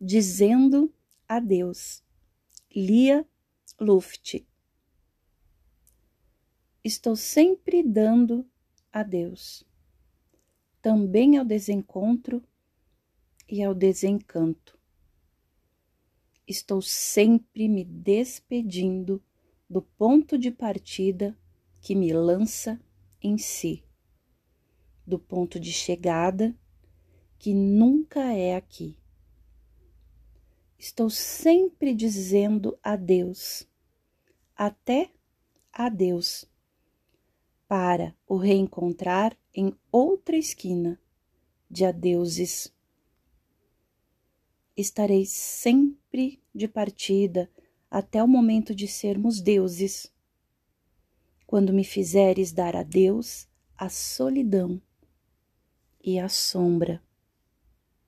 dizendo adeus. Lia Luft. Estou sempre dando adeus, também ao desencontro e ao desencanto. Estou sempre me despedindo do ponto de partida que me lança em si, do ponto de chegada que nunca é aqui. Estou sempre dizendo adeus, até adeus, para o reencontrar em outra esquina de adeuses. Estarei sempre de partida até o momento de sermos deuses. Quando me fizeres dar adeus à solidão e à sombra.